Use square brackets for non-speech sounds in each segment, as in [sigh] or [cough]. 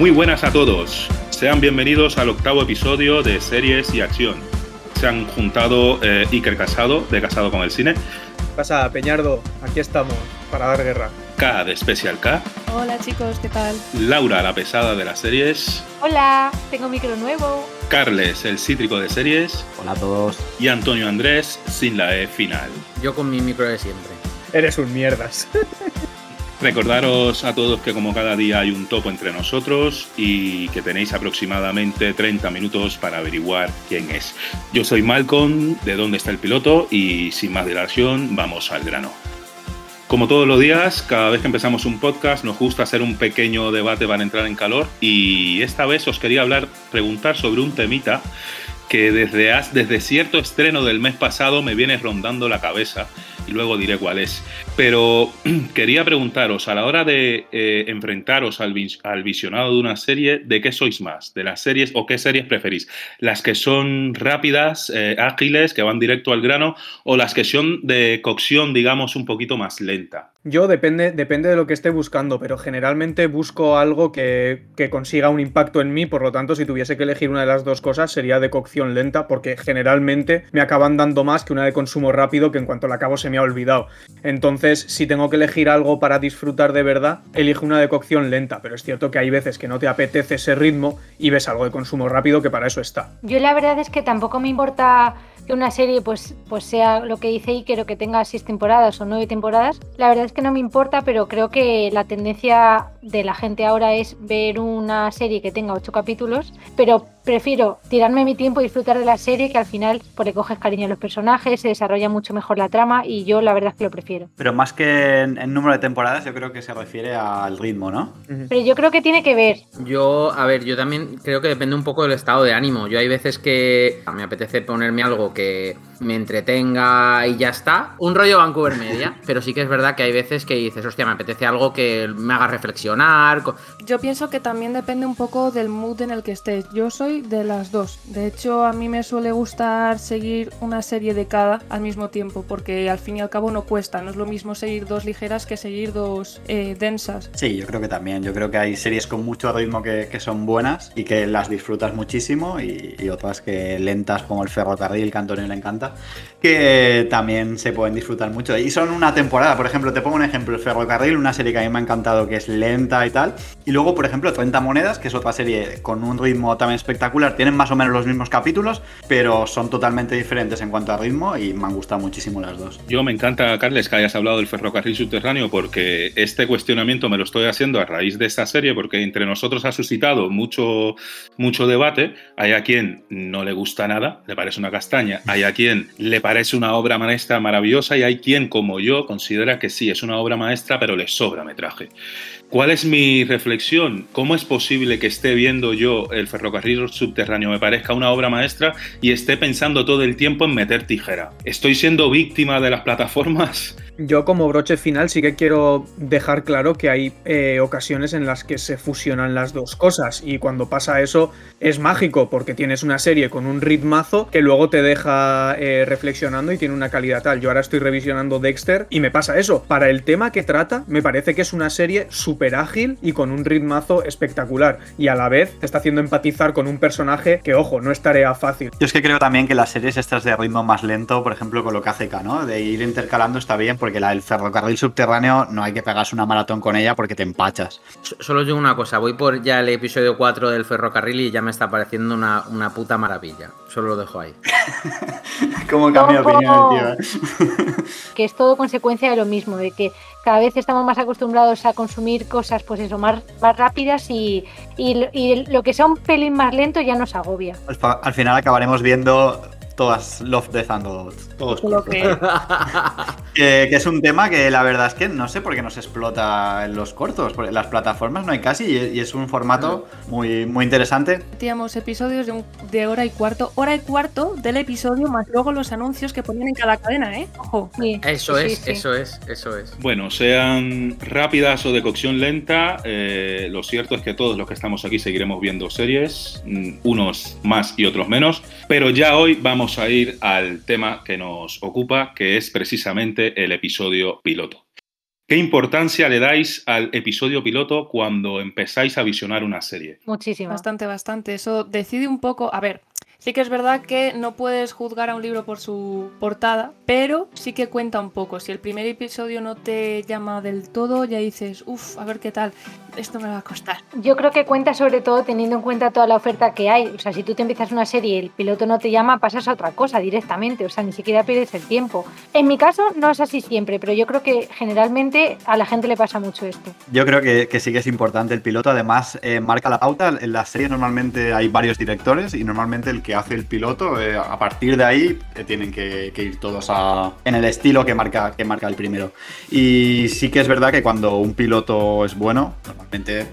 Muy buenas a todos. Sean bienvenidos al octavo episodio de Series y Acción. Se han juntado eh, Iker Casado, de Casado con el Cine. ¿Qué pasa, Peñardo? Aquí estamos, para dar guerra. K de Special K. Hola chicos, ¿qué tal? Laura, la pesada de las series. Hola, tengo micro nuevo. Carles, el cítrico de series. Hola a todos. Y Antonio Andrés, sin la E final. Yo con mi micro de siempre. Eres un mierdas. [laughs] Recordaros a todos que como cada día hay un topo entre nosotros y que tenéis aproximadamente 30 minutos para averiguar quién es. Yo soy Malcolm, de dónde está el piloto y sin más dilación vamos al grano. Como todos los días, cada vez que empezamos un podcast nos gusta hacer un pequeño debate para entrar en calor y esta vez os quería hablar, preguntar sobre un temita que desde, desde cierto estreno del mes pasado me viene rondando la cabeza luego diré cuál es. Pero [clears throat] quería preguntaros, a la hora de eh, enfrentaros al, al, visionado de una serie, ¿de qué sois más? ¿De las series o qué series preferís? ¿Las que son rápidas, eh, ágiles, que van directo al grano, o las que son de cocción, digamos, un poquito más lenta? Yo depende, depende de lo que esté buscando, pero generalmente busco algo que, que, consiga un impacto en mí, por lo tanto, si tuviese que elegir una de las dos cosas, sería de cocción lenta, porque generalmente me acaban dando más que una de consumo rápido, que en cuanto la acabo se me ha olvidado. Entonces, si tengo que elegir algo para disfrutar de verdad, elijo una de cocción lenta, pero es cierto que hay veces que no te apetece ese ritmo y ves algo de consumo rápido que para eso está. Yo la verdad es que tampoco me importa que una serie pues, pues sea lo que dice Iker o que tenga seis temporadas o nueve temporadas. La verdad es que no me importa, pero creo que la tendencia de la gente ahora es ver una serie que tenga ocho capítulos, pero prefiero tirarme mi tiempo y disfrutar de la serie que al final pues, le coges cariño a los personajes, se desarrolla mucho mejor la trama y yo la verdad es que lo prefiero. Pero más que en, en número de temporadas, yo creo que se refiere al ritmo, ¿no? Uh -huh. Pero yo creo que tiene que ver. Yo, a ver, yo también creo que depende un poco del estado de ánimo. Yo hay veces que me apetece ponerme algo que me entretenga y ya está. Un rollo Vancouver Media, [laughs] pero sí que es verdad que hay veces que dices, hostia, me apetece algo que me haga reflexionar. Yo pienso que también depende un poco del mood en el que estés. Yo soy de las dos. De hecho, a mí me suele gustar seguir una serie de cada al mismo tiempo, porque al fin y al cabo no cuesta. No es lo mismo seguir dos ligeras que seguir dos eh, densas. Sí, yo creo que también. Yo creo que hay series con mucho ritmo que, son buenas y que las disfrutas muchísimo y, y, otras que lentas como el ferrocarril, que a Antonio le encanta, que también se pueden disfrutar mucho. Y son una temporada, por ejemplo, te pongo un ejemplo, el ferrocarril, una serie que a mí me ha encantado, que es lenta y tal. Y luego, por ejemplo, 30 monedas, que es otra serie con un ritmo también espectacular. Tienen más o menos los mismos capítulos, pero son totalmente diferentes en cuanto a ritmo y me han gustado muchísimo las dos. Yo me encanta, Carles, que hayas hablado del ferrocarril subterráneo, porque este cuestionamiento me lo estoy haciendo a raíz de esta serie, porque entre nosotros ha suscitado mucho, mucho debate. Hay a quien no le gusta nada, le parece una castaña. Hay a quien le parece una obra maestra maravillosa y hay quien, como yo, considera que sí, es una obra maestra, pero le sobra metraje. ¿Cuál es mi reflexión? ¿Cómo es posible que esté viendo yo el ferrocarril subterráneo, me parezca una obra maestra y esté pensando todo el tiempo en meter tijera? ¿Estoy siendo víctima de las plataformas? Yo como broche final sí que quiero dejar claro que hay eh, ocasiones en las que se fusionan las dos cosas y cuando pasa eso es mágico porque tienes una serie con un ritmazo que luego te deja eh, reflexionando y tiene una calidad tal. Yo ahora estoy revisionando Dexter y me pasa eso. Para el tema que trata me parece que es una serie súper ágil y con un ritmazo espectacular y a la vez te está haciendo empatizar con un personaje que ojo, no es tarea fácil. Yo es que creo también que las series estas de ritmo más lento, por ejemplo con lo que hace K, ¿no? De ir intercalando está bien porque la del ferrocarril subterráneo no hay que pegarse una maratón con ella porque te empachas. Solo os digo una cosa, voy por ya el episodio 4 del ferrocarril y ya me está pareciendo una, una puta maravilla. Solo lo dejo ahí. [laughs] ¿Cómo cambia de opinión tío? que es todo consecuencia de lo mismo, de que cada vez estamos más acostumbrados a consumir cosas, pues eso, más, más rápidas y, y, y lo que sea un pelín más lento ya nos agobia. Al, al final acabaremos viendo todas Love, Death and Robots. Todos. Lo que... [laughs] que, que, es un tema que la verdad es que no sé por qué no se explota en los cortos. Porque en las plataformas no hay casi y, y es un formato muy, muy interesante. Teníamos episodios de, un, de, hora y cuarto. Hora y cuarto del episodio más luego los anuncios que ponían en cada cadena, ¿eh? Ojo. Sí. Eso sí, es, sí. eso es, eso es. Bueno, sean rápidas o de cocción lenta, eh, lo cierto es que todos los que estamos aquí seguiremos viendo series, mm, unos más y otros menos, pero ya hoy vamos a ir al tema que nos ocupa, que es precisamente el episodio piloto. ¿Qué importancia le dais al episodio piloto cuando empezáis a visionar una serie? Muchísimo. Bastante, bastante. Eso decide un poco. A ver, Sí que es verdad que no puedes juzgar a un libro por su portada, pero sí que cuenta un poco. Si el primer episodio no te llama del todo, ya dices, uff, a ver qué tal, esto me va a costar. Yo creo que cuenta sobre todo teniendo en cuenta toda la oferta que hay. O sea, si tú te empiezas una serie y el piloto no te llama, pasas a otra cosa directamente. O sea, ni siquiera pierdes el tiempo. En mi caso no es así siempre, pero yo creo que generalmente a la gente le pasa mucho esto. Yo creo que, que sí que es importante el piloto. Además, eh, marca la pauta. En la serie normalmente hay varios directores y normalmente el que hace el piloto, eh, a partir de ahí eh, tienen que, ir todos a, en el estilo que marca, que marca el primero. Y sí que es verdad que cuando un piloto es bueno,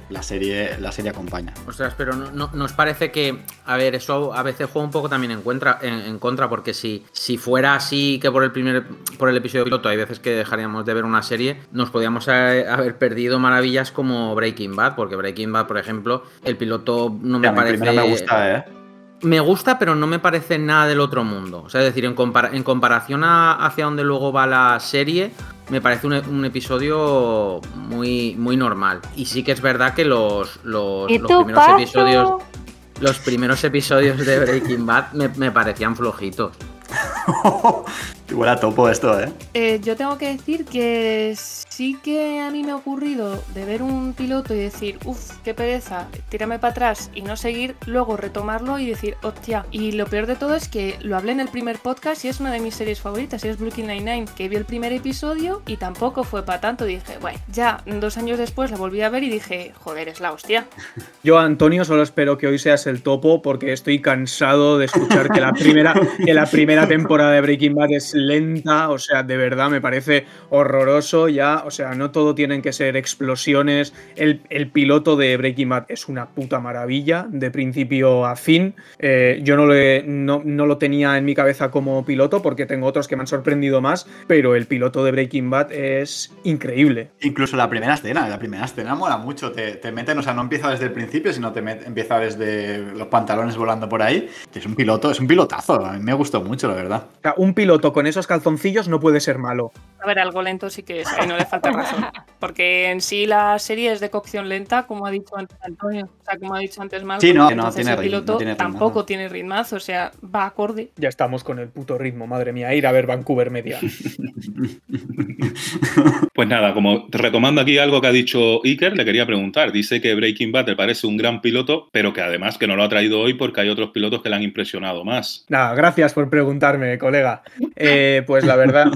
la serie, la serie acompaña. Ostras, pero no, nos parece que, a ver, eso a veces juega un poco también en, contra, en, contra porque si, si fuera así que por el primer por el episodio piloto hay veces que dejaríamos de ver una serie, nos podíamos haber perdido maravillas como Breaking Bad, porque Breaking Bad, por ejemplo, el piloto no me parece... me gusta, ¿eh? Me gusta, pero no me parece nada del otro mundo. O sea, es decir, en, en comparación a hacia dónde luego va la serie, me parece un, episodio muy, muy normal. Y sí que es verdad que los, los, primeros episodios. Los primeros episodios de Breaking Bad me, me parecían flojitos. [laughs] Igual a topo esto, ¿eh? ¿eh? Yo tengo que decir que sí que a mí me ha ocurrido de ver un piloto y decir, uff, qué pereza, tírame para atrás y no seguir, luego retomarlo y decir, hostia. Y lo peor de todo es que lo hablé en el primer podcast y es una de mis series favoritas, y es Brooklyn Nine-Nine, que vi el primer episodio y tampoco fue para tanto. Dije, bueno, ya dos años después la volví a ver y dije, joder, es la hostia. [laughs] Yo, Antonio, solo espero que hoy seas el topo porque estoy cansado de escuchar que la primera, que la primera temporada de Breaking Bad es lenta, o sea, de verdad me parece horroroso ya, o sea, no todo tienen que ser explosiones. El, piloto de Breaking Bad es una puta maravilla, de principio a fin. Eh, yo no, no, lo tenía en mi cabeza como piloto porque tengo otros que me han sorprendido más, pero el piloto de Breaking Bad es increíble. Incluso la primera escena, la primera escena mola mucho, te, te meten, o sea, no empieza desde el principio, sino te empieza desde los pantalones volando por ahí. Es un piloto, es un pilotazo, a mí me gustó mucho, la verdad. un piloto con esos calzoncillos no puede ser malo. A ver, algo lento sí que es, ahí no le falta [laughs] razón. [laughs] Porque en sí la serie es de cocción lenta, como ha dicho antes Antonio. O sea, como ha dicho antes Malcolm. Sí, no, no tiene el piloto tampoco tiene ritmazo, o sea, va acorde. Ya estamos con el puto ritmo, madre mía, ir a ver Vancouver Media. [laughs] pues nada, como retomando aquí algo que ha dicho Iker, le quería preguntar. Dice que Breaking Bad le parece un gran piloto, pero que además que no lo ha traído hoy porque hay otros pilotos que le han impresionado más. Nada, gracias por preguntarme, colega. Eh, pues la verdad,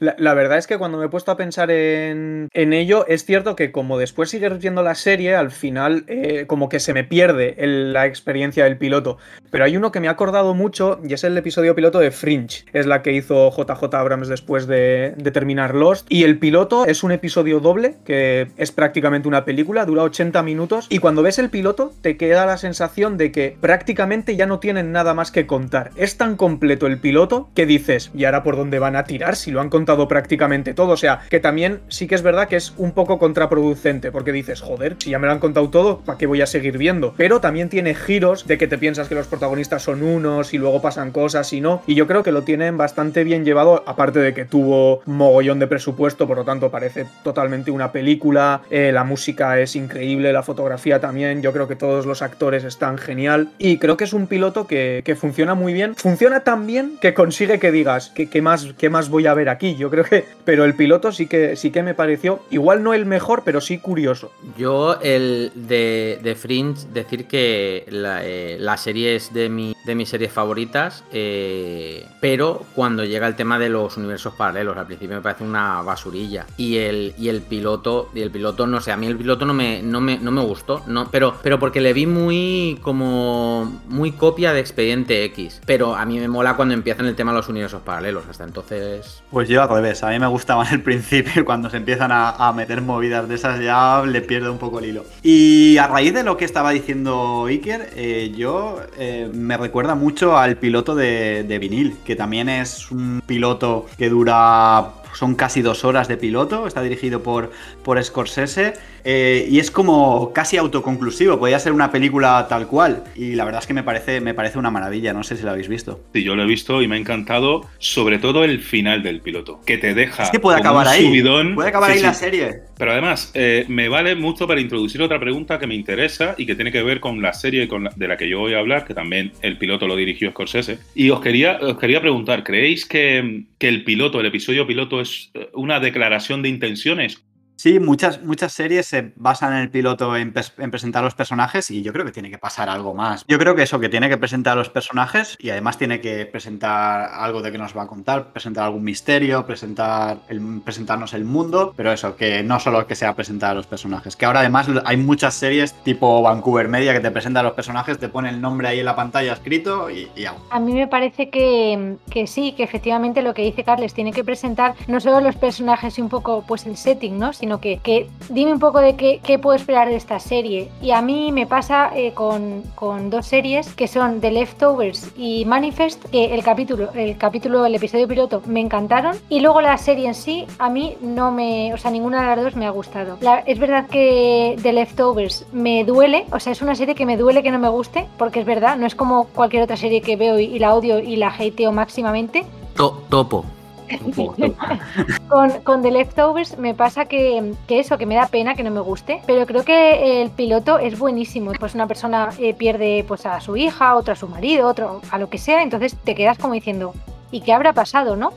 la, verdad es que cuando me he puesto a pensar en, ello, es cierto que como después sigues viendo la serie, al final eh, como que se me pierde la experiencia del piloto. Pero hay uno que me ha acordado mucho y es el episodio piloto de Fringe. Es la que hizo JJ Abrams después de, de terminar Lost. Y el piloto es un episodio doble, que es prácticamente una película, dura 80 minutos. Y cuando ves el piloto, te queda la sensación de que prácticamente ya no tienen nada más que contar. Es tan completo el piloto que dices, ¿y ahora por dónde van a tirar? Si lo han contado prácticamente todo. O sea, que también sí que es verdad que es un poco contraproducente, porque dices, joder, si ya me lo han contado todo, ¿para qué voy a seguir viendo? Pero también tiene giros de que te piensas que los protagonistas son unos y luego pasan cosas y no. Y yo creo que lo tienen bastante bien llevado, aparte de que tuvo mogollón de presupuesto, por lo tanto parece totalmente una película. Eh, la música es increíble, la fotografía también. Yo creo que todos los actores están genial. Y creo que es un piloto que, funciona muy bien. Funciona tan bien que consigue que digas, ¿qué, más, ¿qué más voy a ver aquí? Yo creo que, pero el piloto sí que, sí que me pareció, igual no el mejor, pero sí curioso. Yo, el de, de Fringe, decir que la, eh, serie es de, mi, de mis series favoritas, eh, pero cuando llega el tema de los universos paralelos, al principio me parece una basurilla. Y el, y el piloto, y el piloto, no sé, a mí el piloto no me, no me, no me gustó, no, pero, pero porque le vi muy como muy copia de Expediente X. Pero a mí me mola cuando empiezan el tema de los universos paralelos. Hasta entonces. Pues yo al revés. A mí me gustaba en el principio. [laughs] Cuando se empiezan a, meter movidas de esas, ya le pierdo un poco el hilo. Y a raíz de lo que estaba diciendo Iker, eh, yo eh, me recuerda mucho al piloto de, de, vinil, que también es un piloto que dura son casi dos horas de piloto, está dirigido por, por Scorsese eh, y es como casi autoconclusivo, podría ser una película tal cual y la verdad es que me parece, me parece una maravilla, no sé si lo habéis visto. Sí, yo lo he visto y me ha encantado, sobre todo el final del piloto, que te deja... Es que puede acabar ahí, subidón. puede acabar Sí, ahí sí. la serie. Pero además, eh, me vale mucho para introducir otra pregunta que me interesa y que tiene que ver con la serie con la- de la que yo voy a hablar, que también el piloto lo dirigió Scorsese. Y os quería, os quería preguntar, ¿creéis que, que el piloto, el episodio piloto, es eh, una declaración de intenciones? Sí, muchas, muchas series se basan en el piloto en, en presentar los personajes y yo creo que tiene que pasar algo más. Yo creo que eso, que tiene que presentar los personajes y además tiene que presentar algo de que nos va a contar, presentar algún misterio, presentar el- presentarnos el mundo, pero eso, que no solo que sea presentar a los personajes. Que ahora además hay muchas series tipo Vancouver Media que te presentan a los personajes, te pone el nombre ahí en la pantalla escrito y, y. A mí me parece que, que sí, que efectivamente lo que dice Carles tiene que presentar no solo los personajes y un poco pues el setting, ¿no? Sino que, que dime un poco de qué, qué puedo esperar de esta serie. Y a mí me pasa eh, con, con dos series que son The Leftovers y Manifest, que el capítulo, el capítulo, el episodio piloto me encantaron. Y luego la serie en sí, a mí no me, o sea, ninguna de las dos me ha gustado. Es verdad que The Leftovers me duele, o sea, es una serie que me duele que no me guste, porque es verdad, no es como cualquier otra serie que veo y, la odio y la hateo máximamente. To- topo. [laughs] Con, con The Leftovers me pasa que, que eso, que me da pena que no me guste, pero creo que el piloto es buenísimo. Pues una persona eh, pierde pues a su hija, otro a su marido, otro a lo que sea, entonces te quedas como diciendo, ¿y qué habrá pasado, no?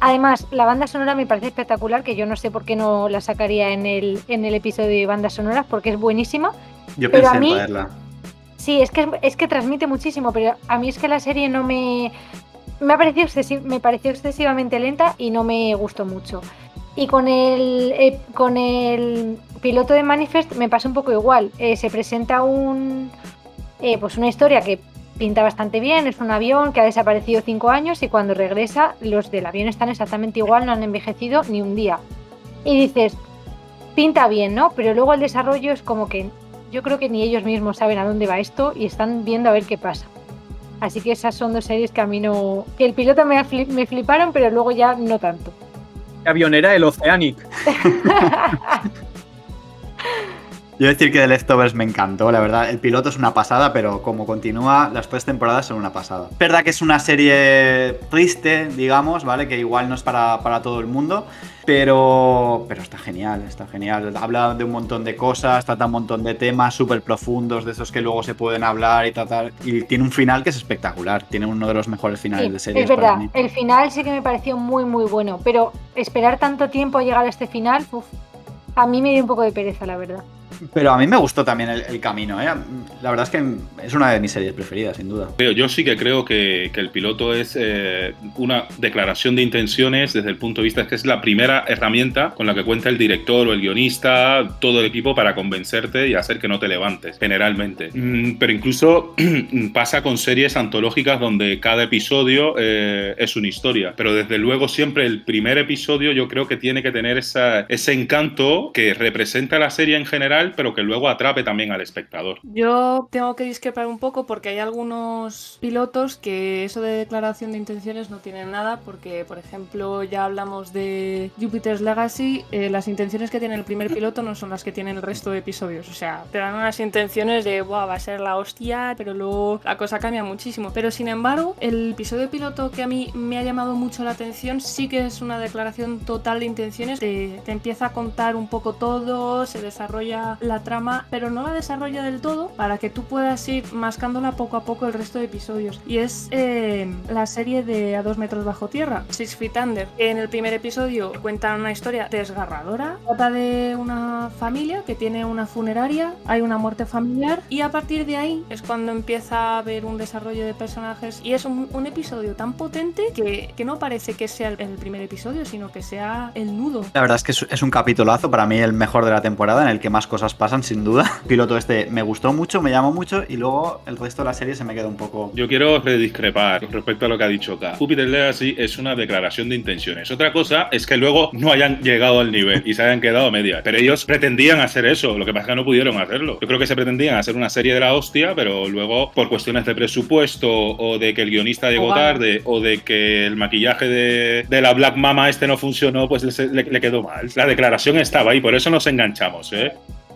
Además, la banda sonora me parece espectacular, que yo no sé por qué no la sacaría en el, en el episodio de bandas sonoras, porque es buenísima. Yo Pero pensé a mí-. Sí, es que, es que transmite muchísimo, pero a mí es que la serie no me... Me pareció excesivamente lenta y no me gustó mucho. Y con el, eh, piloto de Manifest me pasa un poco igual. Eh, se presenta eh, pues una historia que pinta bastante bien, es un avión que ha desaparecido cinco años y cuando regresa los del avión están exactamente igual, no han envejecido ni un día. Y dices, pinta bien, ¿no? Pero luego el desarrollo es como que yo creo que ni ellos mismos saben a dónde va esto y están viendo a ver qué pasa. Así que esas son dos series que a mí no... que el piloto me, me fliparon, pero luego ya no tanto. Avionera el Oceanic. [laughs] Yo decir que The Leftovers me encantó, la verdad. El piloto es una pasada, pero como continúa, las tres temporadas son una pasada. Es verdad que es una serie triste, digamos, ¿vale? Que igual no es para, para todo el mundo, pero, pero está genial, está genial. Habla de un montón de cosas, trata un montón de temas súper profundos, de esos que luego se pueden hablar y tratar. Y tiene un final que es espectacular, tiene uno de los mejores finales Sí, de series es verdad, para mí. el final sí que me pareció muy muy bueno, pero esperar tanto tiempo a llegar a este final, uf, a mí me dio un poco de pereza, la verdad. Pero a mí me gustó también el, camino, ¿eh? La verdad es que es una de mis series preferidas, sin duda. Creo- Yo sí que creo que, el piloto es eh, una declaración de intenciones desde el punto de vista es que es la primera herramienta con la que cuenta el director o el guionista, todo el equipo para convencerte y hacer que no te levantes, generalmente. Mm, pero incluso [clears throat] pasa con series antológicas donde cada episodio eh, es una historia. Pero desde luego siempre el primer episodio yo creo que tiene que tener ese encanto que representa la serie en general, pero que luego atrape también al espectador. Yo tengo que discrepar un poco porque hay algunos pilotos que eso de declaración de intenciones no tienen nada porque, por ejemplo, ya hablamos de Jupiter's Legacy, eh, las intenciones que tiene el primer piloto no son las que tienen el resto de episodios. O sea, te dan unas intenciones de, Buah, va a ser la hostia, pero luego la cosa cambia muchísimo. Pero sin embargo, el episodio piloto que a mí me ha llamado mucho la atención sí que es una declaración total de intenciones. Te, te empieza a contar un poco todo, se desarrolla la trama, pero no la desarrolla del todo para que tú puedas ir mascándola poco a poco el resto de episodios. Y es eh, la serie de A dos metros bajo tierra, Six Feet Under. En el primer episodio cuentan una historia desgarradora. Trata de una familia que tiene una funeraria, hay una muerte familiar y a partir de ahí es cuando empieza a haber un desarrollo de personajes y es un, un episodio tan potente que, que no parece que sea el, el primer episodio, sino que sea el nudo. La verdad es que es, es un capitulazo, para mí el mejor de la temporada, en el que más cosas cosas pasan, sin duda. Piloto este me gustó mucho, me llamó mucho y luego el resto de la serie se me quedó un poco... Yo quiero rediscrepar respecto a lo que ha dicho K. Jupiter Legacy es una declaración de intenciones. Otra cosa es que luego no hayan llegado al nivel y se hayan quedado a media. Pero ellos pretendían hacer eso, lo que pasa es que no pudieron hacerlo. Yo creo que se pretendían hacer una serie de la hostia, pero luego por cuestiones de presupuesto o de que el guionista llegó tarde o de que el maquillaje de, de la Black Mama este no funcionó, pues le, le- le quedó mal. La declaración estaba ahí, por eso nos enganchamos, ¿eh?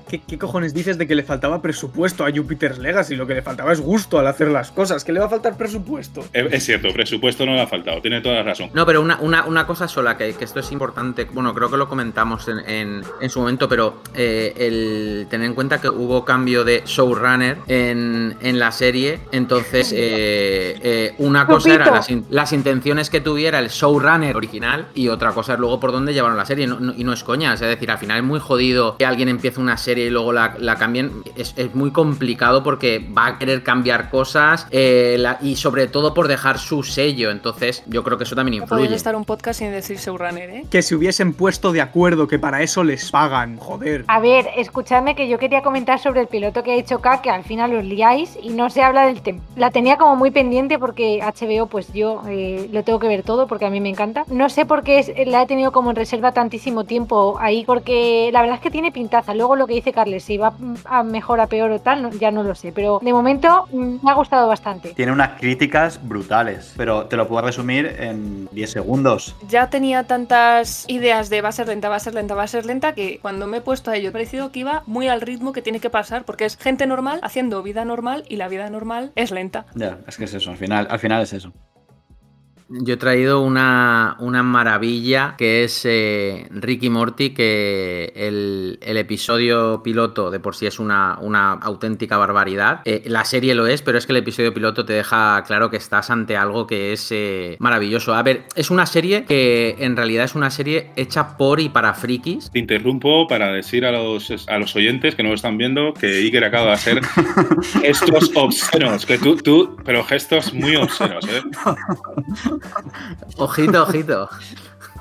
¿Qué, qué cojones dices de que le faltaba presupuesto a Jupiter's Legacy? Lo que le faltaba es gusto al hacer las cosas. ¿Qué le va a faltar presupuesto? Es es cierto, presupuesto no le ha faltado, tiene toda la razón. No, pero una, una, una cosa sola, que, que esto es importante, bueno, creo que lo comentamos en, en- en su momento, pero eh, el tener en cuenta que hubo cambio de showrunner en, en la serie, entonces eh, eh, una cosa era Pupito. las, in- las intenciones que tuviera el showrunner original y otra cosa es luego por dónde llevaron la serie, no- no- y no es coña, es decir, al final es muy jodido que alguien empiece una serie y luego la, la cambien, es, es muy complicado porque va a querer cambiar cosas eh, la- y sobre todo por dejar su sello, entonces yo creo que eso también influye. estar un podcast sin decir showrunner, ¿eh? Que se hubiesen puesto de acuerdo, que para eso les pagan. Joder. A ver, escuchadme que yo quería comentar sobre el piloto que ha hecho K, que al final os liáis y no se habla del tema. La tenía como muy pendiente porque HBO, pues yo eh, lo tengo que ver todo porque a mí me encanta. No sé por qué es- la he tenido como en reserva tantísimo tiempo ahí, porque la verdad es que tiene pintaza. Luego lo que dice Carles, si va a mejor, a peor o tal, no- ya no lo sé. Pero de momento mm, me ha gustado bastante. Tiene unas críticas brutales, pero te lo puedo resumir en 10 segundos. Ya tenía tantas ideas de va a ser lenta, va a ser lenta, va a ser lenta, que cuando me he puesto a ello, he parecido que iba muy al ritmo que tiene que pasar, porque es gente normal haciendo vida normal y la vida normal es lenta. Ya, es que es eso, al final, al final es eso. Yo he traído una, una maravilla que es eh, Ricky Morty, que el, el episodio piloto de por sí es una, una auténtica barbaridad. Eh, la serie lo es, pero es que el episodio piloto te deja claro que estás ante algo que es eh, maravilloso. A ver, es una serie que en realidad es una serie hecha por y para frikis. Te interrumpo para decir a los, a los oyentes que no lo están viendo que Iker acaba de hacer [laughs] gestos obscenos, que tú, tú, pero gestos muy obscenos, ¿eh? [laughs] Ojito, ojito.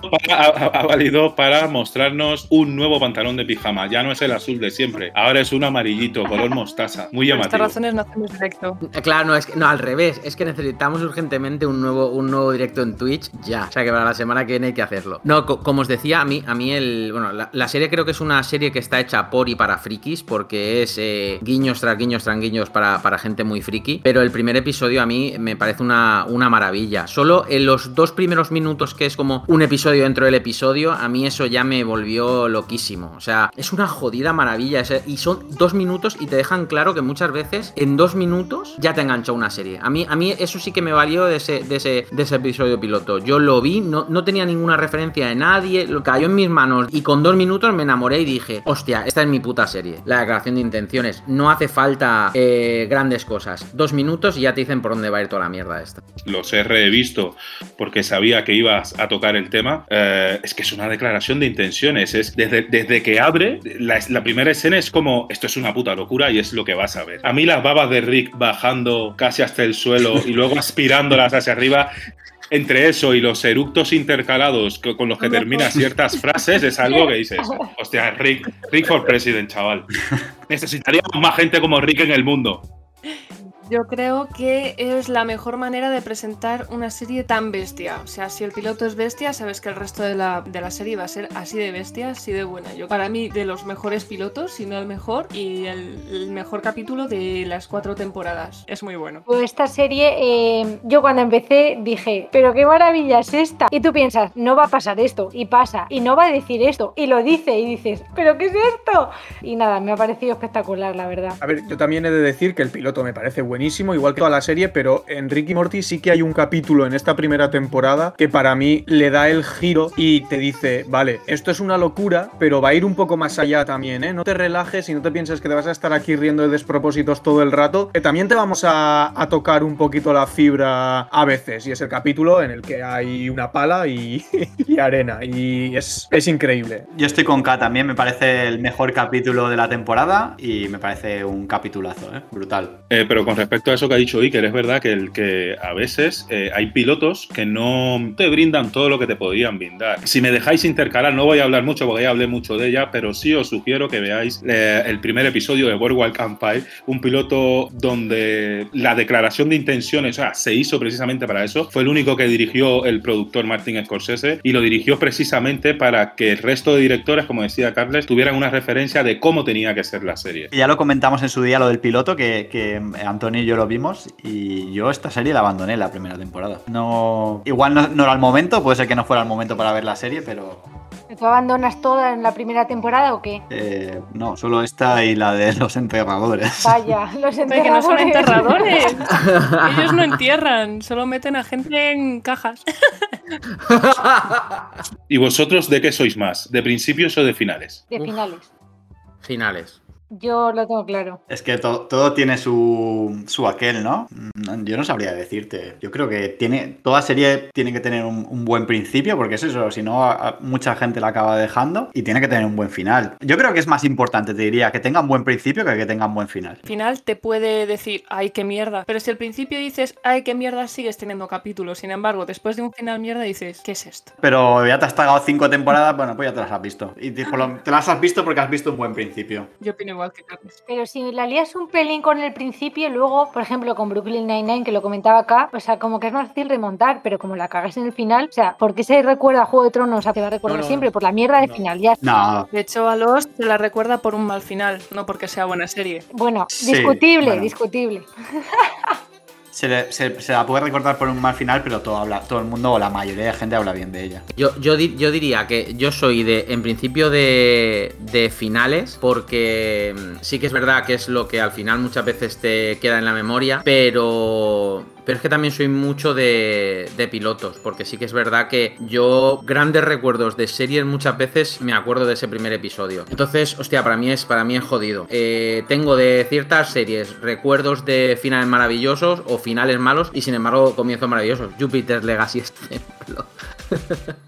Para- ha, valido para mostrarnos un nuevo pantalón de pijama. Ya no es el azul de siempre, ahora es un amarillito, color mostaza, muy Por estas llamativo. razones no hacemos directo. Eh, Claro, no, es que, no, al revés. Es que necesitamos urgentemente un nuevo, un nuevo directo en Twitch ya. O sea que para la semana que viene hay que hacerlo. No, co- como os decía, a mí, a mí el. Bueno, la, la serie creo que es una serie que está hecha por y para frikis, porque es eh, guiños tras guiños tras guiños para, para gente muy friki. Pero el primer episodio a mí me parece una, una maravilla. Solo en los dos primeros minutos, que es como un episodio dentro del episodio, a mí eso ya me volvió loquísimo. O sea, es una jodida maravilla. y son dos minutos y te dejan claro que muchas veces en dos minutos ya te enganchó una serie. A mí, a mí eso sí que me valió de ese, ese, ese episodio piloto. Yo lo vi, no, no tenía ninguna referencia de nadie, lo cayó en mis manos y con dos minutos me enamoré y dije, hostia, esta es mi puta serie. La declaración de intenciones. No hace falta eh, grandes cosas. Dos minutos y ya te dicen por dónde va a ir toda la mierda esta. Los he revisto porque sabía que ibas a tocar el tema. Eh, es que es una declaración de intenciones. Es desde, desde que abre, la, primera escena es como esto es una puta locura y es lo que vas a ver. A mí las babas de Rick bajando casi hasta el suelo y luego aspirándolas hacia arriba. Entre eso y los eructos intercalados co- con los que termina ciertas frases es algo que dices, hostia, Rick, Rick for President, chaval. Necesitaríamos más gente como Rick en el mundo. Yo creo que es la mejor manera de presentar una serie tan bestia. O sea, si el piloto es bestia, sabes que el resto de la, de la serie va a ser así de bestia, así de buena. Yo, para mí, de los mejores pilotos, si no el mejor, y el, el mejor capítulo de las cuatro temporadas. Es muy bueno. Pues esta serie, eh, yo cuando empecé dije, pero qué maravilla es esta. Y tú piensas, no va a pasar esto, y pasa, y no va a decir esto, y lo dice, y dices, pero ¿qué es esto? Y nada, me ha parecido espectacular, la verdad. A ver, yo también he de decir que el piloto me parece buenísimo, igual que toda la serie, pero en Ricky Morty sí que hay un capítulo en esta primera temporada que para mí le da el giro y te dice, vale, esto es una locura, pero va a ir un poco más allá también, ¿eh? No te relajes y no te pienses que te vas a estar aquí riendo de despropósitos todo el rato, que también te vamos a, a tocar un poquito la fibra a veces, y es el capítulo en el que hay una pala y, [laughs] y arena, y es, es increíble. Yo estoy con K también, me parece el mejor capítulo de la temporada y me parece un capitulazo, ¿eh? brutal. Eh, pero con respecto a eso que ha dicho Iker, es verdad que, el, que a veces eh, hay pilotos que no te brindan todo lo que te podrían brindar. Si me dejáis intercalar, no voy a hablar mucho porque ya hablé mucho de ella, pero sí os sugiero que veáis eh, el primer episodio de Boardwalk Empire, un piloto donde la declaración de intenciones se hizo precisamente para eso. Fue el único que dirigió el productor Martin Scorsese y lo dirigió precisamente para que el resto de directores, como decía Carles, tuvieran una referencia de cómo tenía que ser la serie. Ya lo comentamos en su día lo del piloto, que Antonio y yo lo vimos, y yo esta serie la abandoné la primera temporada. No, igual no, no era el momento, puede ser que no fuera el momento para ver la serie, pero ¿Tú abandonas toda en la primera temporada o qué? Eh, no, solo esta y la de los enterradores. Vaya, [laughs] los enterradores. que no son enterradores. [laughs] Ellos no entierran, solo meten a gente en cajas. [laughs] ¿Y vosotros de qué sois más? ¿De principios o de finales? De finales. Finales. Yo lo tengo claro. Es que to- todo tiene su, su aquel, ¿no? Mm, Yo no sabría decirte. Yo creo que tiene toda serie tiene que tener un, un buen principio, porque es eso, si no, mucha gente la acaba dejando y tiene que tener un buen final. Yo creo que es más importante, te diría, que tenga un buen principio que que tenga un buen final. Al final te puede decir, ay, qué mierda. Pero si al principio dices, ay, qué mierda, sigues teniendo capítulos. Sin embargo, después de un final mierda dices, ¿qué es esto? Pero ya te has tragado cinco temporadas, bueno, pues ya te las has visto. Y te, lo- te las has visto porque has visto un buen principio. Yo opino igual que Carlos. Pero si la lías un pelín con el principio, luego, por ejemplo, con Brooklyn Nine-Nine, que lo comentaba acá, o sea, como que es más fácil remontar, pero como la cagas en el final, o sea, ¿por qué se recuerda a Juego de Tronos? O sea, te va a recordar No, no, siempre no. por la mierda de No. final, ya. No, De hecho, a Lost se la recuerda por un mal final, no porque sea buena serie. Bueno, Sí, discutible, bueno. discutible. [laughs] se, le- se- la puede recordar por un mal final, pero todo, habla, todo el mundo o la mayoría de gente habla bien de ella. Yo, yo, yo diría que yo soy de, en principio, de, de finales, porque mm, sí que es verdad que es lo que al final muchas veces te queda en la memoria, pero, pero es que también soy mucho de, pilotos, porque sí que es verdad que yo grandes recuerdos de series muchas veces me acuerdo de ese primer episodio. Entonces, hostia, para mí es, para mí es jodido. Eh, tengo de ciertas series recuerdos de finales maravillosos o finales malos y sin embargo comienzos maravillosos. Jupiter's Legacy, [laughs] este ejemplo.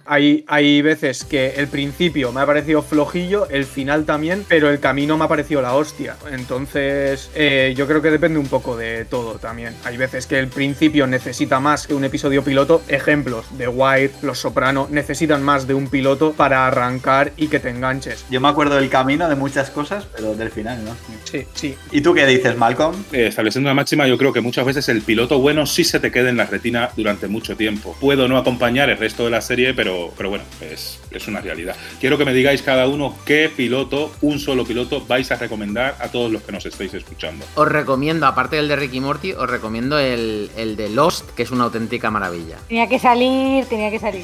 Hay, hay veces que el principio me ha parecido flojillo, el final también, pero el camino me ha parecido la hostia. Entonces, eh, yo creo que depende un poco de todo también. Hay veces que el principio necesita más que un episodio piloto. Ejemplos, The Wire, Los Soprano, necesitan más de un piloto para arrancar y que te enganches. Yo me acuerdo del camino de muchas cosas, pero del final no. Sí, sí. ¿Y tú qué dices, Malcolm? Eh, estableciendo una máxima, yo creo que muchas veces el piloto bueno sí se te queda en la retina durante mucho tiempo. Puedo no acompañar el resto de la serie, pero, pero bueno, es, es una realidad. Quiero que me digáis cada uno qué piloto, un solo piloto, vais a recomendar a todos los que nos estáis escuchando. Os recomiendo, aparte del de Ricky Morty, os recomiendo el, el de Lost, que es una auténtica maravilla. Tenía que salir, tenía que salir.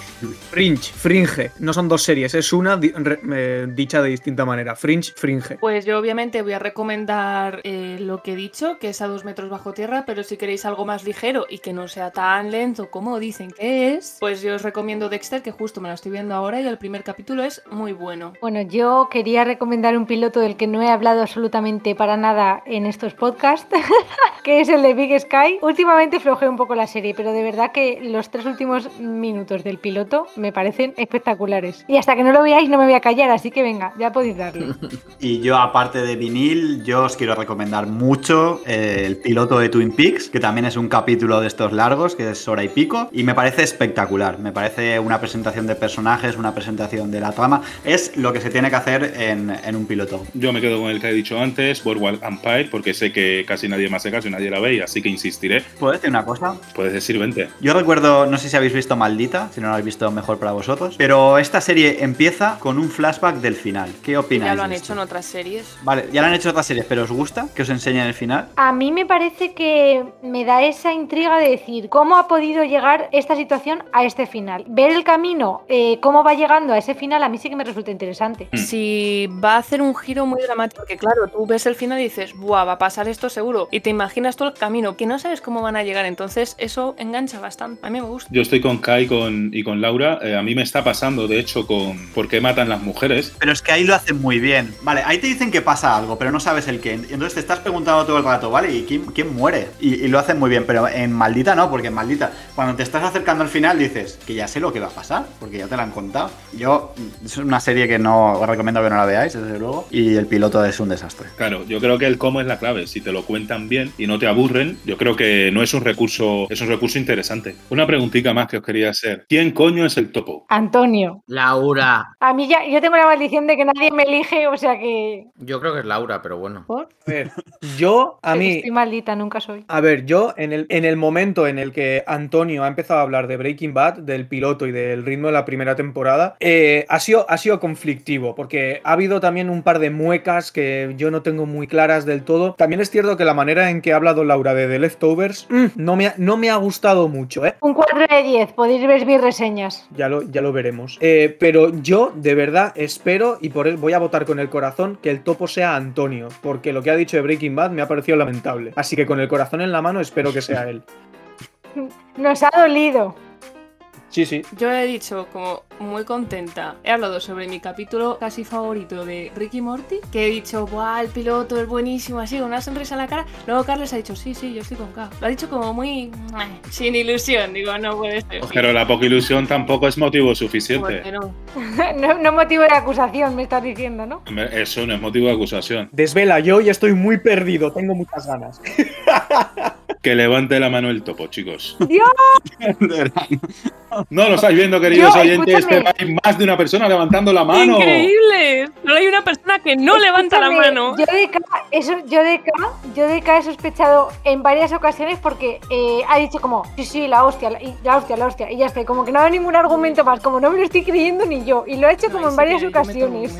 Fringe, Fringe. No son dos series, es una di- re- eh, dicha de distinta manera. Fringe, Fringe. Pues yo obviamente voy a recomendar eh, lo que he dicho, que es a dos metros bajo tierra, pero si queréis algo más ligero y que no sea tan lento como dicen que es, pues yo os recomiendo Dexter, que justo me la estoy viendo ahora y el primer capítulo es muy bueno. Bueno, yo quería recomendar un piloto del que no he hablado absolutamente para nada en estos podcasts, [laughs] que es el de Big Sky. Últimamente flojeo un poco la serie, pero de verdad que los tres últimos minutos del piloto me parecen espectaculares. Y hasta que no lo veáis no me voy a callar, así que venga, ya podéis darle. [laughs] Y yo, aparte de vinil, yo os quiero recomendar mucho eh, el piloto de Twin Peaks, que también es un capítulo de estos largos, que es hora y pico, y me parece espectacular. Me parece una presentación de personajes, una presentación de la trama. Es lo que se tiene que hacer en, en un piloto. Yo me quedo con el que he dicho antes, Boardwalk Empire, porque sé que casi nadie más hace caso y nadie la ve, así que insistiré. ¿Puedo decir una cosa? Puedes decir 20. Yo recuerdo, no sé si habéis visto Maldita, si no lo habéis visto mejor para vosotros, pero esta serie empieza con un flashback del final. ¿Qué opináis? ya lo han de hecho esto? en otras series. Vale, ya lo han hecho otras series, pero ¿os gusta que os enseñen el final? A mí me parece que me da esa intriga de decir cómo ha podido llegar esta situación a este final. Ver el camino, eh, cómo va llegando a ese final, a mí sí que me resulta interesante. Mm. Si va a hacer un giro muy dramático, porque claro, tú ves el final y dices, ¡buah, va a pasar esto seguro! Y te imaginas todo el camino, que no sabes cómo van a llegar Entonces, eso engancha bastante. A mí me gusta. Yo estoy con Kai con, y con Laura. Eh, a mí me está pasando, de hecho, con por qué matan las mujeres. Pero es que ahí lo hacen muy bien. Vale, ahí te dicen que pasa algo, pero no sabes el qué. Y Entonces te estás preguntando todo el rato, ¿vale? ¿Y quién, quién muere? Y, y lo hacen muy bien, pero en Maldita no, porque en Maldita, cuando te estás acercando al final, dices que ya sé lo que va a pasar, porque ya te lo han contado. Yo, es una serie que no os recomiendo que no la veáis, desde luego. Y el piloto es un desastre. Claro, yo creo que el cómo es la clave. Si te lo cuentan bien y no te aburren, yo creo que no es un recurso, es un recurso interesante. Una preguntita más que os quería hacer. ¿Quién coño es el topo? Antonio. Laura. A mí ya, yo tengo la maldición de que nadie me elige, o sea que. Yo creo que es Laura, pero bueno. ¿Por? A ver, yo, a mí, Estoy maldita, nunca soy. A ver, yo en el, en el momento en el que Antonio ha empezado a hablar de Breaking Bad, del piloto y del ritmo de la primera temporada, eh, ha, sido, ha sido conflictivo, porque ha habido también un par de muecas que yo no tengo muy claras del todo. También es cierto que la manera en que ha hablado Laura de The Leftovers mm, no, me ha, no me ha gustado mucho, ¿eh? Un 4 de 10, podéis ver mis reseñas. Ya lo, ya lo veremos. Eh, pero yo, de verdad, espero y por él voy a votar con el corazón que el topo sea Antonio, porque lo que ha dicho de Breaking Bad me ha parecido lamentable. Así que con el corazón en la mano espero que sea él. Nos ha dolido. Sí, sí. Yo he dicho como muy contenta. He hablado sobre mi capítulo casi favorito de Ricky Morty, que he dicho, ¡buah, el piloto es buenísimo! Así, con una sonrisa en la cara. Luego Carles ha dicho, sí, sí, yo estoy con K. Lo ha dicho como muy... Sin ilusión. Digo, no puede ser. Pero la poca ilusión tampoco es motivo suficiente. Bueno, [laughs] no, no motivo de acusación, me estás diciendo, ¿no? Eso no es motivo de acusación. Desvela, yo ya estoy muy perdido, tengo muchas ganas. [laughs] Que levante la mano el topo, chicos. ¡Dios! No lo estáis viendo, queridos Yo, oyentes, escúchame. pero hay más de una persona levantando la mano. ¡Increíble! Solo hay una persona que no levanta la mano. Yo de K, eso, yo de K, yo de K he sospechado en varias ocasiones porque eh, ha dicho como, sí, sí, la hostia, la, y- la hostia, la hostia, y ya está, y como que no ha ningún argumento más, como no me lo estoy creyendo ni yo, y lo ha hecho como en sí varias ocasiones.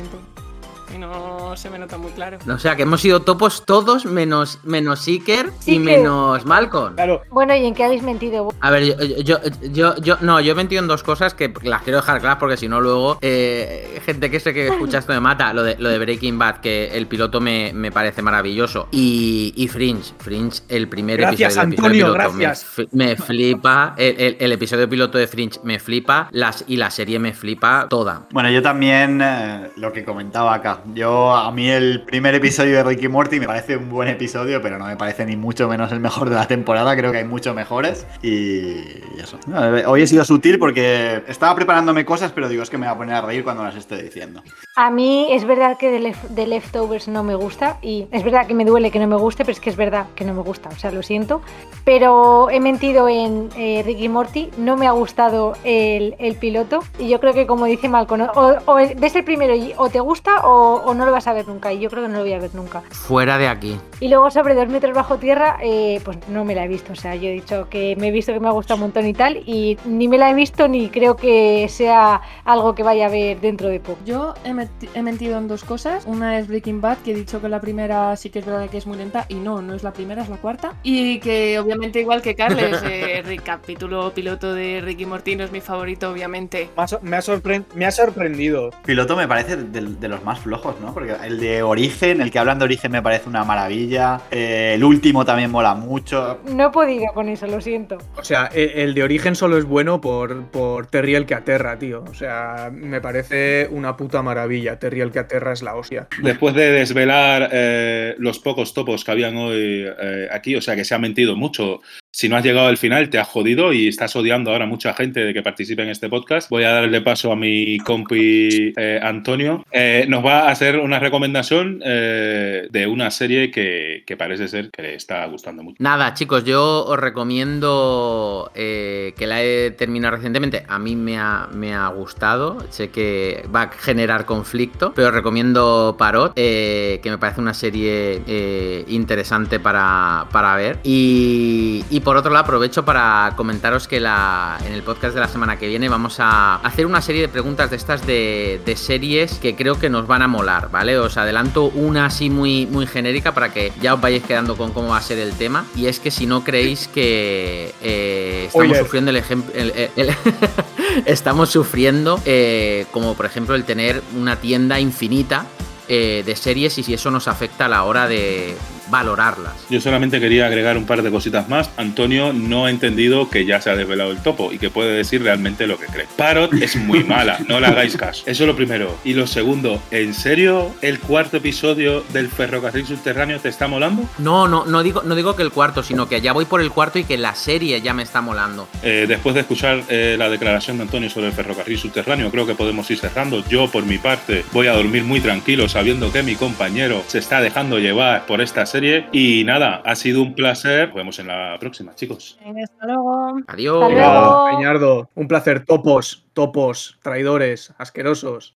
Y no se me nota muy claro. O sea, que hemos sido topos todos menos, menos Iker y menos Malcolm. Claro, Bueno, ¿y en qué habéis mentido? A ver, yo, yo, yo, yo- no, yo he mentido en dos cosas que las quiero dejar claras porque si no luego eh, gente que sé que escucha esto me mata. Lo de, lo de Breaking Bad, que el piloto me, me parece maravilloso. Y, y Fringe, Fringe, el primer Gracias, episodio, Antonio, piloto me gracias. f- Me, flipa, el, el- el episodio piloto de Fringe me flipa las, y la serie me flipa toda. Bueno, yo también eh, lo que comentaba acá. Yo, a mí el primer episodio de Ricky Morty me parece un buen episodio, pero no me parece ni mucho menos el mejor de la temporada. Creo que hay muchos mejores. Y, eso. Eh, hoy he sido sutil porque estaba preparándome cosas, pero digo, es que me voy a poner a reír cuando las esté diciendo. A mí es verdad que The, Lef- The Leftovers no me gusta y es verdad que me duele que no me guste, pero es que es verdad que no me gusta, o sea, lo siento. Pero he mentido en eh, Ricky Morty, no me ha gustado el, el piloto y yo creo que como dice Malcolm, o, o ves el primero y o te gusta o, o no lo vas a ver nunca y yo creo que no lo voy a ver nunca. Fuera de aquí. Y luego sobre dos metros bajo tierra, eh, pues no me la he visto, o sea, yo he dicho que me he visto que me ha gustado un montón y tal y ni me la he visto ni creo que sea algo que vaya a ver dentro de poco. Yo he, he mentido en dos cosas. Una es Breaking Bad, que he dicho que la primera sí que es verdad que es muy lenta, y no, no es la primera, es la cuarta. Y que obviamente, igual que Carles, [laughs] eh, el capítulo piloto de Ricky Morty no es mi favorito, obviamente. me ha, sor- me ha sorpren- me ha sorprendido. Piloto me parece de, de los más flojos, ¿no? Porque el de Origen, el que hablan de Origen me parece una maravilla. Eh, el último también mola mucho. No he podido con eso, lo siento. O sea, e- el de origen solo es bueno por, por Terry el que aterra, tío. O sea, me parece una puta maravilla. Terry el que aterra es la hostia. Después de desvelar eh, los pocos topos que habían hoy eh, aquí, o sea que se ha mentido mucho. Si no has llegado al final, te has jodido y estás odiando ahora a mucha gente de que participe en este podcast. Voy a darle paso a mi compi eh, Antonio. Eh, nos va a hacer una recomendación eh, de una serie que, que parece ser que le está gustando mucho. Nada, chicos, yo os recomiendo que la he terminado recientemente. A mí me ha, me ha gustado. Sé que va a generar conflicto, pero os recomiendo Parot, que me parece una serie interesante para, para ver. Y por otro lado, aprovecho para comentaros que la, en el podcast de la semana que viene vamos a hacer una serie de preguntas de estas de, de series que creo que nos van a molar, ¿vale? Os adelanto una así muy, muy genérica para que ya os vayáis quedando con cómo va a ser el tema. Y es que si no creéis que eh, estamos sufriendo el ejemplo. [laughs] estamos sufriendo, eh, como por ejemplo, el tener una tienda infinita eh, de series y si eso nos afecta a la hora de, valorarlas. Yo solamente quería agregar un par de cositas más. Antonio no ha entendido que ya se ha desvelado el topo y que puede decir realmente lo que cree. Parrot es muy [laughs] mala, no le hagáis caso. Eso es lo primero. Y lo segundo, ¿en serio el cuarto episodio del ferrocarril subterráneo te está molando? No, no, no digo, no digo que el cuarto, sino que ya voy por el cuarto y que la serie ya me está molando. Eh, después de escuchar eh, la declaración de Antonio sobre el ferrocarril subterráneo, creo que podemos ir cerrando. Yo, por mi parte, voy a dormir muy tranquilo sabiendo que mi compañero se está dejando llevar por esta serie. Y nada, ha sido un placer. Nos vemos en la próxima, chicos. Hasta luego. Adiós. Hasta luego. Peñardo, un placer. Topos, topos, traidores, asquerosos.